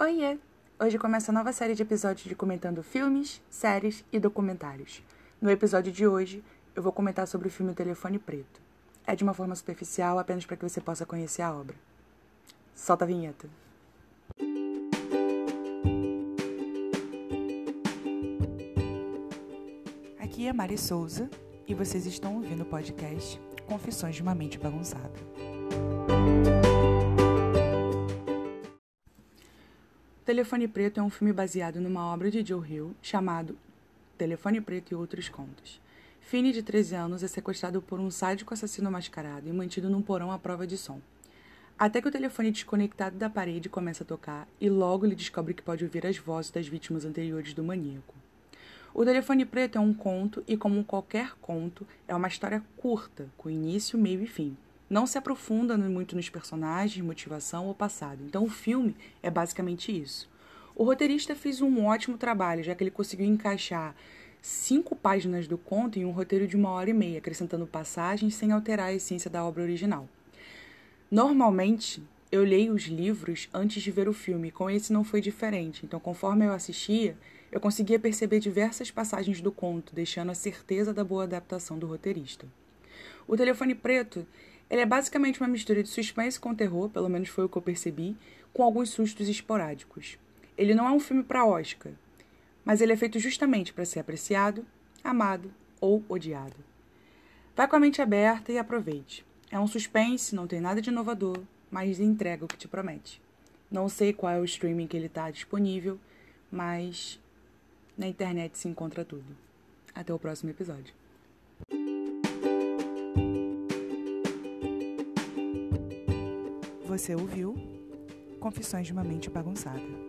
Oiê! Hoje começa a nova série de episódios de comentando filmes, séries e documentários. No episódio de hoje, eu vou comentar sobre o filme Telefone Preto. É de uma forma superficial, apenas para que você possa conhecer a obra. Solta a vinheta. Aqui é Mari Souza e vocês estão ouvindo o podcast Confissões de uma Mente Bagunçada. Telefone Preto é um filme baseado numa obra de Joe Hill chamado Telefone Preto e Outros Contos. Finney, de 13 anos, é sequestrado por um sádico assassino mascarado e mantido num porão à prova de som. Até que o telefone desconectado da parede começa a tocar e logo ele descobre que pode ouvir as vozes das vítimas anteriores do maníaco. O Telefone Preto é um conto e, como qualquer conto, é uma história curta, com início, meio e fim não se aprofunda muito nos personagens, motivação ou passado. Então o filme é basicamente isso. O roteirista fez um ótimo trabalho, já que ele conseguiu encaixar cinco páginas do conto em um roteiro de uma hora e meia, acrescentando passagens sem alterar a essência da obra original. Normalmente, eu leio os livros antes de ver o filme, com esse não foi diferente. Então, conforme eu assistia, eu conseguia perceber diversas passagens do conto, deixando a certeza da boa adaptação do roteirista. O Telefone Preto ele é basicamente uma mistura de suspense com terror, pelo menos foi o que eu percebi, com alguns sustos esporádicos. Ele não é um filme para Oscar, mas ele é feito justamente para ser apreciado, amado ou odiado. Vai com a mente aberta e aproveite. É um suspense, não tem nada de inovador, mas entrega o que te promete. Não sei qual é o streaming que ele está disponível, mas na internet se encontra tudo. Até o próximo episódio. Você ouviu Confissões de uma Mente Bagunçada.